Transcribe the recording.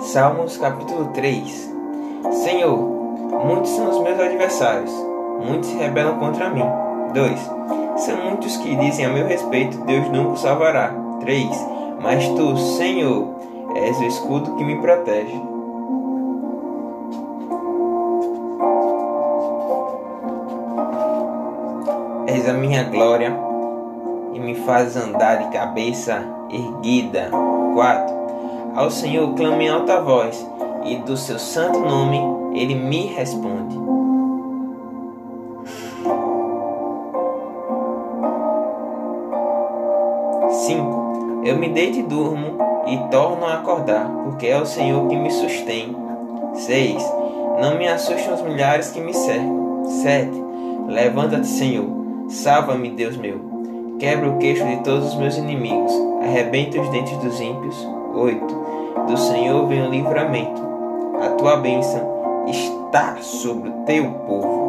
Salmos capítulo 3 Senhor, muitos são os meus adversários, muitos se rebelam contra mim. 2. São muitos que dizem a meu respeito, Deus nunca o salvará. 3. Mas tu, Senhor, és o escudo que me protege. És a minha glória e me fazes andar de cabeça erguida. 4. Ao Senhor clamo em alta voz, e do seu santo nome ele me responde. Cinco. Eu me deito e durmo e torno a acordar, porque é o Senhor que me sustém. 6. Não me assustem os milhares que me cercam. 7. Levanta-te, Senhor. Salva-me, Deus meu. Quebra o queixo de todos os meus inimigos. Arrebenta os dentes dos ímpios. 8. Do Senhor vem o livramento. A tua bênção está sobre o teu povo.